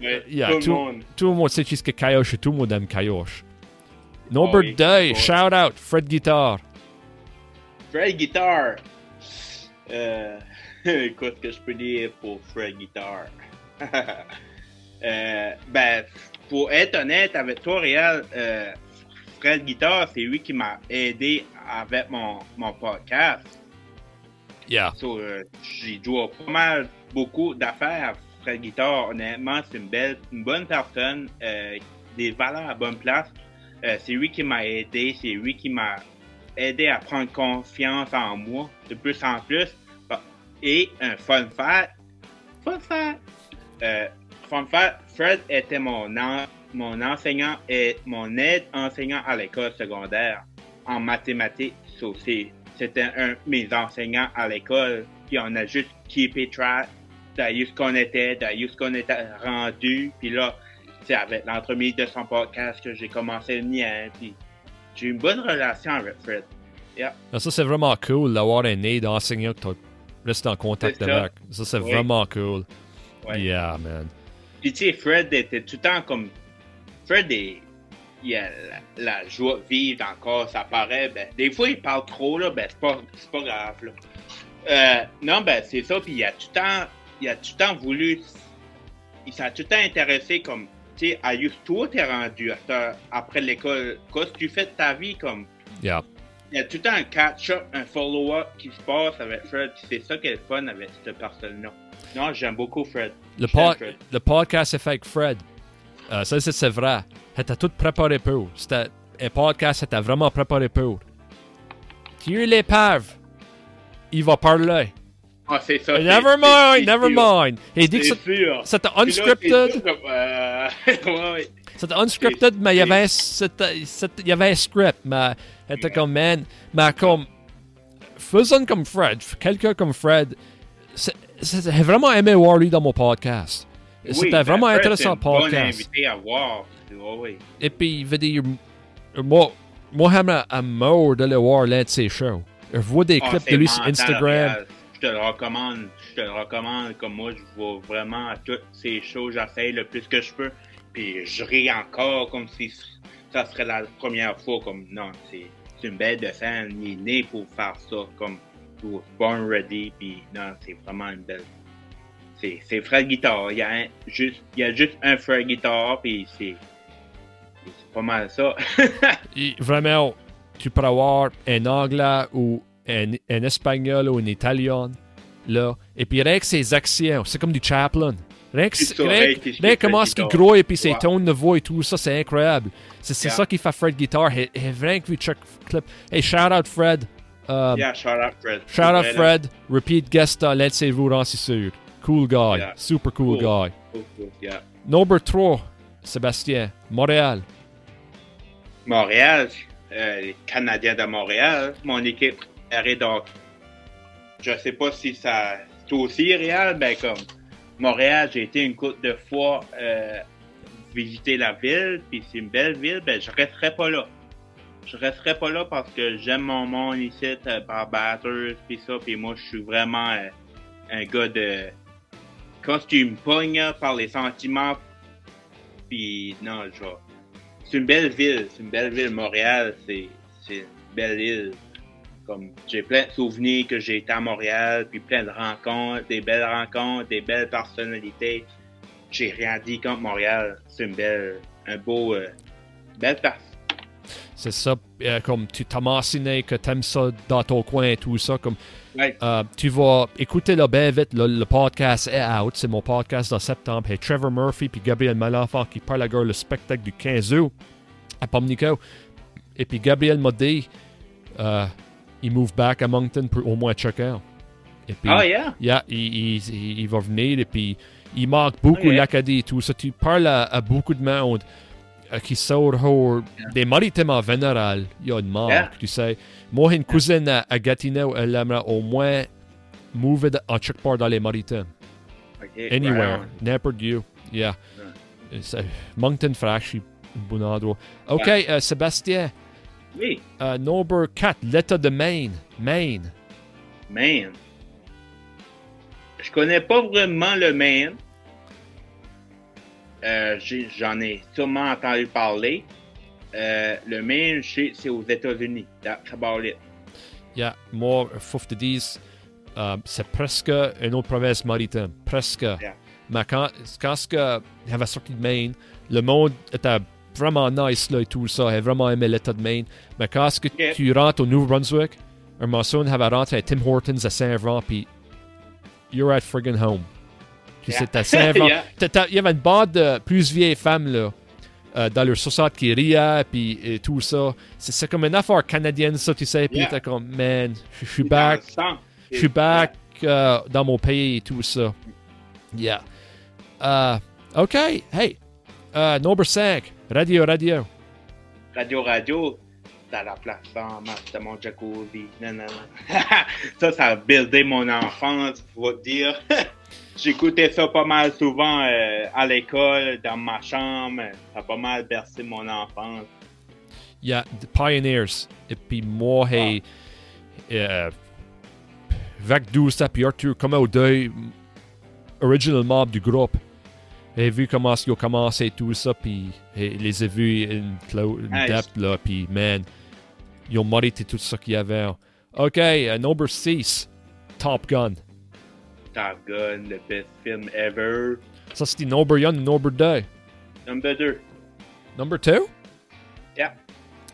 Ouais, Yeah, tout le tout- monde. Tout le monde sait qu'est-ce que Kayosh et tout le monde aime Kayosh. Number Ah oui. 2, Oui. shout out, Fred Guitar. Fred Guitar. Euh, écoute, que je peux dire pour Fred Guitar. Euh, ben, pour être honnête avec toi, Réal, euh, Fred Guitar, c'est lui qui m'a aidé avec mon, mon podcast. Yeah. So, euh, J'ai joué pas mal beaucoup d'affaires. Fred Guitar, honnêtement, c'est une belle, une bonne personne, euh, des valeurs à bonne place. Euh, c'est lui qui m'a aidé, c'est lui qui m'a aidé à prendre confiance en moi de plus en plus. Et un fun fact, fun fact, fun fact, Fred était mon, en- mon enseignant et mon aide enseignant à l'école secondaire en mathématiques. C'est- c'était un de mes enseignants à l'école, puis on a juste keepé track de ce qu'on était, de ce qu'on était rendu, puis là, c'est avec l'entremise de son podcast que j'ai commencé le mien, puis j'ai une bonne relation avec Fred. Ça, c'est vraiment cool d'avoir un aide enseignant que tu restes en contact ça. avec. Ça, c'est Oui. vraiment cool. Yeah, man. Puis tu sais, Fred était tout le temps comme. Fred est. Il a la, la joie de vivre encore, ça paraît. Ben, des fois, il parle trop, là, ben, c'est pas, pas grave, là. Euh, non, ben, c'est ça, puis il a tout le temps. Il a tout le temps voulu. Il s'est tout le temps intéressé, comme. Tu sais, à où toi t'es rendu après l'école. Qu'est-ce que tu fais de ta vie, comme? Yeah. Il y a tout le temps un catch-up, un follow-up qui se passe avec Fred, c'est ça qui est le fun avec cette personne-là. Non, j'aime beaucoup Fred. Le, Fred. podcast est fait avec Fred. Euh, ça, c'est, vrai. C'était tout préparé pour. C'était un podcast, c'était vraiment préparé pour. Tu l'épave. Il va parler. Ah, c'est ça. never mind, never sûr. mind. Il dit que c'était unscripted. comme, euh, ouais. C'était unscripted, mais il y avait, c'était- c'était- il y avait un script, mais c'était comme, man, mais comme, faisant comme Fred, quelqu'un comme Fred, j'ai vraiment aimé voir lui dans mon podcast. Oui, C'était ben, vraiment intéressant c'est un bon podcast. à voir. Et puis, je veux dire, moi, moi, j'aimerais à mort d'aller voir l'un de ses shows. Je vois des Ah, clips de lui sur Instagram. Je te le recommande. Je te le recommande. Comme moi, je vois vraiment à toutes ces shows. J'essaye le plus que je peux. Puis je ris encore comme si ça serait la première fois. Comme non, c'est c'est une belle de scène. Il est né pour faire ça. Comme Born Ready. Puis non, c'est vraiment une belle. C'est c'est Fred Guitar. Il y a un- juste, il y a juste un Fred Guitar. Puis c'est c'est pas mal ça. Et vraiment, tu peux avoir un anglais ou un, un espagnol ou un italien, là. Et puis rien que ses actions, c'est comme du Chaplin. Rien que, comment ce qu'il guitare. gros et puis ses tones de voix et tout ça, c'est incroyable. C'est c'est Yeah. ça qui fait Fred Guitar. Et, et rien que vu Chuck Clip. Hey, shout out Fred. Um, Yeah, shout out Fred. Shout out Fred. Repeat guest roulants, c'est sûr. Cool guy. Yeah. Super cool Cool. guy. cool, cool, yeah. Number 3, Sébastien. Montréal. Montréal, euh, les Canadiens de Montréal, mon équipe est donc. Je sais pas si ça c'est aussi réel, ben comme Montréal, j'ai été une couple de fois euh, visiter la ville, puis c'est une belle ville, ben je resterai pas là. Je resterai pas là parce que j'aime mon monde ici, euh, par Batters, puis ça, puis moi je suis vraiment euh, un gars de quand tu par les sentiments, puis non, vais c'est une belle ville, c'est une belle ville. Montréal, c'est c'est une belle île. Comme j'ai plein de souvenirs que j'ai été à Montréal, puis plein de rencontres, des belles rencontres, des belles personnalités. J'ai rien dit contre Montréal. C'est une belle, un beau, euh, belle place. C'est ça, euh, comme tu mentionné que t'aimes ça dans ton coin et tout ça. Comme, Ouais. euh, tu vas écouter là bien vite. le podcast est out. C'est mon podcast en septembre. Et Trevor Murphy puis Gabriel Malenfant qui parle à le spectacle du 15 août à Pomnico. Et puis Gabriel m'a dit euh, il move back à Moncton pour au moins checker. Et puis, Ah, yeah? Yeah, il, il- il- il va venir et puis il manque beaucoup Ok. l'Acadie et tout ça. Tu parles à, à beaucoup de monde euh, qui sortent au- des maritimes en général. Il y a une manque, Yeah. tu sais. Moi, une cousine à, à Gatineau, elle aimerait au moins move en quelque part dans les maritimes. Ok, Anywhere, n'importe où. Yeah. Ça- Moncton Frash, bon endroit. OK, euh, Sébastien, Oui, euh, number 4, l'État de Maine. Maine. Maine. Je connais pas vraiment le Maine. Euh, J'en ai sûrement entendu parler. Euh, le Maine, c'est aux États-Unis. That's about it. Yeah, moi, faut te euh, c'est presque une autre province maritime. Presque. Mais quand, quand ce sorti de Maine, le monde était vraiment nice là et tout ça. J'ai vraiment aimé l'état de Maine. Mais quand ce que tu rentres au Nouveau-Brunswick, un maçon avait rentré à Tim Hortons à Saint-Vrain, puis you're at friggin' home. Puis Yeah. c'était Il y avait une bande de plus vieilles femmes là. euh, dans leur société qui riaient, puis et tout ça. C'est comme une affaire canadienne, ça, tu sais. Puis t'es comme, man, je suis back. Je suis back euh, dans mon pays et tout ça. Yeah. Euh, OK. Hey. Euh, number 5. Radio, radio. Radio Radio, dans la plateforme, c'était mon jacuzzi. Non, non, non. ça, ça a buildé mon enfance, faut te dire. J'écoutais ça pas mal souvent euh, à l'école, dans ma chambre. Ça a pas mal bercé mon enfance. Yeah, The Pioneers. Et puis moi, hey. Euh, Vac 12, ça, puis Arthur, comme au deuil, original mob du groupe. J'ai vu comment ils ont commencé tout ça, puis hey, les ai vus clo- in Nice. depth, là, puis man, ils ont mérité tout ce qu'il y avait. OK, uh, number 6. Top Gun. Top Gun, le best film ever. Ça, c'était number 1 number 2. Number 2. Number 2? Yeah.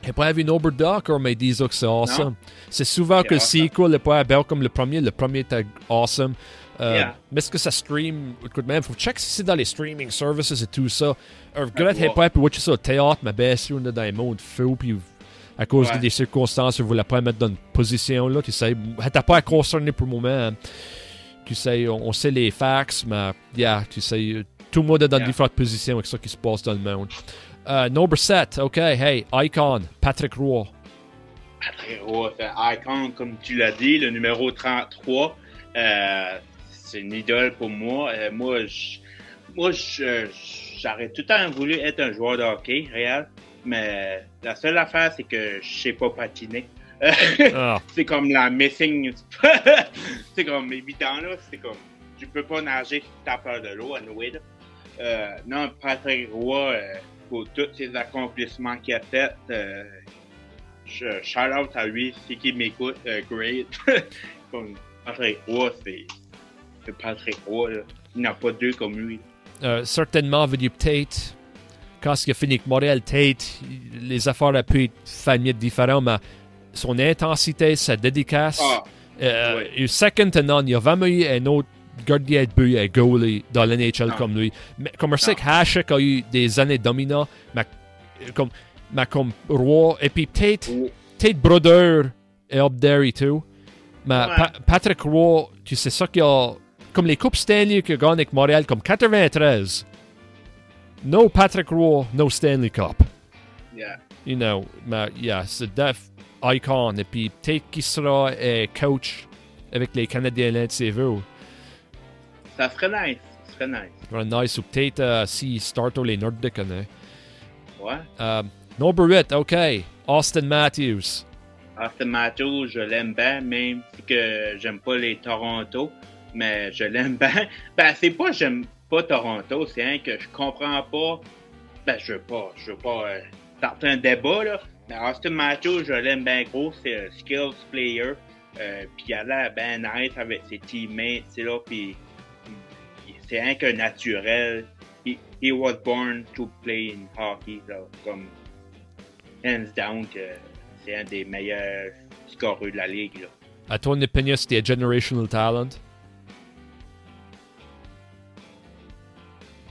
J'ai pas vu number 2 encore, mais disent que c'est awesome. C'est souvent que le sequel n'est pas bel comme le premier. Le premier était awesome. Euh, Yeah. Mais est-ce que ça stream? Écoute, même, faut check si c'est dans les streaming services et tout ça. Un regret, j'ai voir. pas pu watcher ça au théâtre, mais bien sûr, on est dans un monde fou, puis à cause Ouais. des circonstances, je voulais pas mettre dans une position là, tu sais. T'as pas à concerner pour le moment. Tu sais, on, on sait les facts, mais, yeah, tu sais, tout le monde est dans Yeah. différentes positions avec ça qui se passe dans le monde. Euh, number 7, OK, hey, Icon, Patrick Roy. Patrick Roy, c'est Icon, comme tu l'as dit, le numéro 33. Euh, c'est une idole pour moi. Euh, moi, je- moi, je- j'aurais tout le temps voulu être un joueur de hockey, réel. Mais la seule affaire, c'est que je sais pas patiner. Ah, c'est comme la missing. c'est comme évident, là. C'est comme. Tu peux pas nager si t'as peur de l'eau, anyway, là. Euh, non, Patrick Roy, euh, pour tous ses accomplissements qu'il a fait, euh, je, shout out à lui, c'est qu'il m'écoute, euh, great. comme Patrick Roy, c'est. Patrick Roy, là. Il n'y a pas deux comme lui. euh, certainement, dire peut-être, quand il a fini avec Montréal, peut-être, les affaires aient pu être différentes, mais son intensité, sa dédicace. Ah, Euh, Ouais. et second to none, il y a jamais eu un autre gardien de but, un goalie dans l'NHL Non. comme lui. Mais comme on sait Non. que Hasek a eu des années dominantes, mais comme, mais comme roi, et puis peut-être ou- peut-être Brodeur est up there et tout. Mais Ouais. Pa- Patrick Roy, tu sais ça qu'il y a. Comme les Coupes Stanley qu'il a gagné avec Montréal, comme 93. No Patrick Roy, no Stanley Cup. yeah. You know, mais yeah, c'est def icon. Et puis peut-être qu'il sera euh, coach avec les Canadiens l'un de ses. Ça serait nice. Ça serait nice. Ça serait nice. Ou peut-être euh, s'il start les Nordiques. Hein. Ouais. Euh, number 8, OK. Austin Matthews. Austin Matthews, je l'aime bien, même si que j'aime pas les Toronto, mais je l'aime bien. Ben, c'est pas j'aime pas Toronto, c'est un que je comprends pas. Ben, je veux pas, je veux pas euh, un débat, là. Austin Matthews, je l'aime bien gros, c'est un skills player. Euh, puis il a l'air bien nice avec ses teammates, c'est là, puis c'est un que naturel. He, he was born to play in hockey, là, comme hands down c'est un des meilleurs scoreurs de la ligue. Là. À ton opinion, c'était un generational talent?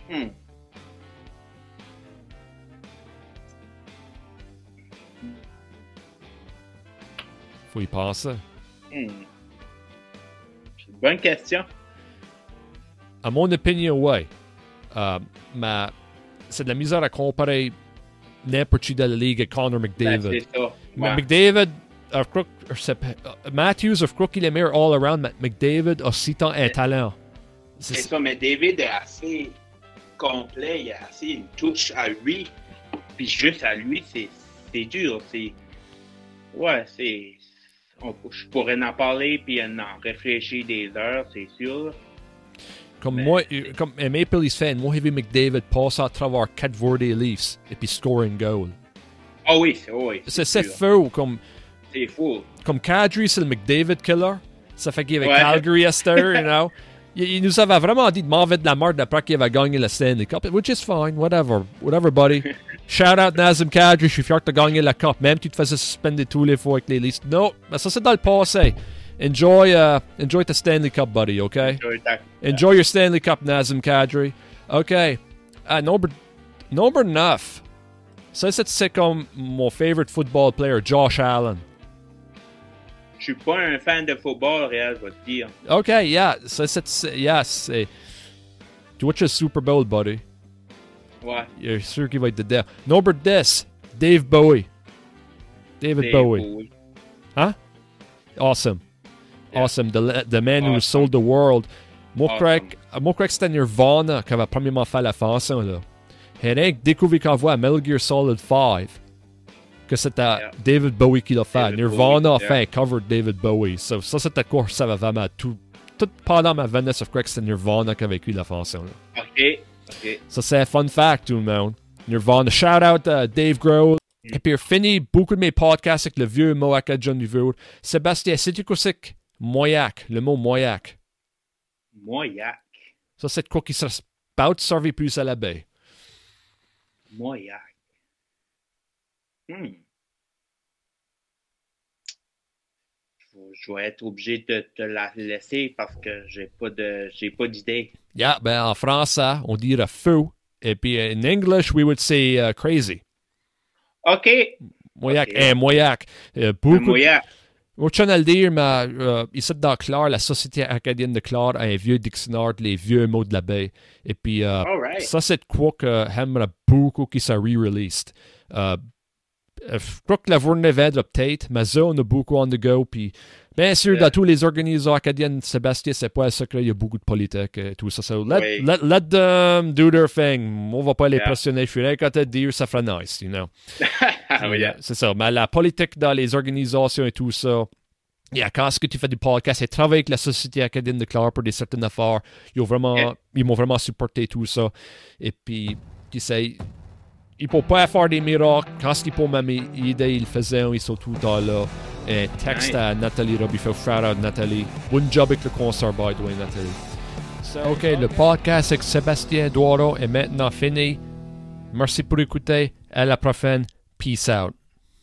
Hmm. Faut y penser. Hmm. C'est une bonne question. À mon opinion, ouais. Euh, mais c'est de la misère à comparer n'importe qui de la ligue à Connor Ben, McDavid. ça. Mais. McDavid, crook, Matthews a crook, il est meilleur all around. mais McDavid a si tant un talent. C'est ça, mais David est assez complet, il a assez une touche à lui. Puis juste à lui, c'est c'est dur. C'est. Ouais, c'est. On- je pourrais en parler puis en réfléchir des heures, c'est sûr. Comme Mais- moi, euh, comme un Maple Leafs fan, moi, j'ai vu McDavid passer à travers quatre joueurs des Leafs et puis score un goal. Ah oui, c'est oui. C'est faux. Comme, C'est fou. comme Kadri, c'est le McDavid killer. Ça fait qu'il y avait Ouais. Calgary Esther, you know. Il, il nous avait vraiment dit de m'enlever de la merde après qu'il avait gagné la Stanley Cup, which is fine, whatever. Whatever, buddy. Shout out Nazem Kadri, je suis fier que tu gagné la Cup, même tu te faisais suspender tous les fois avec les Leafs. Non, mais ça c'est dans le passé. Enjoy, uh, enjoy the Stanley Cup, buddy, okay? Enjoy your Stanley Cup, Nazem Kadri. OK. Ah, number, number 9. Ça, c'est- c'est comme mon favorite football player, Josh Allen. Je suis pas un fan de football, réel, je vais te dire. OK, yeah. Ça, c'est... Yeah, c'est... Tu watches le Super Bowl, buddy. Ouais. Il sûr qu'il va être dedans. Number 10. Dave Bowie. David c'est Bowie. cool. Awesome. Yeah. Awesome. The, le- the man who Awesome. sold the world. Moi, Awesome. crack, moi, crack, c'était Nirvana qui avait premièrement fait la façon, là. J'ai rien que découvert qu'on voit à Metal Gear Solid 5 que c'était Yeah. David Bowie qui l'a fait. David Nirvana Bowie, a fait un cover de David Bowie. So, ça, c'était quoi? Ça va vraiment tout. Tout pendant ma Venice of Crack, c'était Nirvana qui a vécu la là. OK. OK. Ça, c'est un fun fact, tout le monde. Nirvana. Shout out à Dave Grohl. Et puis, fini beaucoup de mes podcasts avec le vieux Moak à John Duvour. Sébastien, c'est quoi c'est Moyak, le mot Moyak? Moyac. Ça, c'est quoi qui serait about servi plus à la baie. Moyac. Hmm. Je vais- être obligé de te la laisser parce que j'ai pas de j'ai pas d'idée. Yeah, ben, en français, on dirait feu. Et puis, in English, we would say uh, crazy. OK. Moyak, Ok. eh, Moyak. Euh, beaucoup. Moyac. Au tiens à le dire, mais euh, ici dans Clare, la Société acadienne de Clare a un vieux dictionnaire de les vieux mots de la baie. Et puis, euh, right. ça, c'est de quoi que j'aimerais beaucoup qui soit re-released. Euh, euh, je crois que la journée viendra peut-être, mais ça, on a beaucoup on the go. Puis, bien sûr, dans tous les organisations acadiennes, Sébastien, c'est pas un secret, il y a beaucoup de politique et tout ça. So let, Oui. let, let them do their thing. On va pas les Yeah. pressionner. Je suis rien qu'à te dire, ça ferait nice, you know. Ah oui, Yeah, C'est ça. Mais la politique dans les organisations et tout ça. Yeah, quand est-ce que tu fais du podcast et travailles avec la Société acadienne de Clare pour des certaines affaires, ils ont vraiment, Yeah. ils m'ont vraiment supporté tout ça. Et puis, tu sais, ils ne peuvent pas faire des miracles. Quand ils peuvent même aider, ils le faisaient, ils sont tout temps là. Un texte à Nathalie Rob, il fait frère à Nathalie. Bon job avec le concert, by the way, Nathalie. So, OK, le podcast avec Sébastien Doiro est maintenant fini. Merci pour écouter. À la prochaine. Peace out.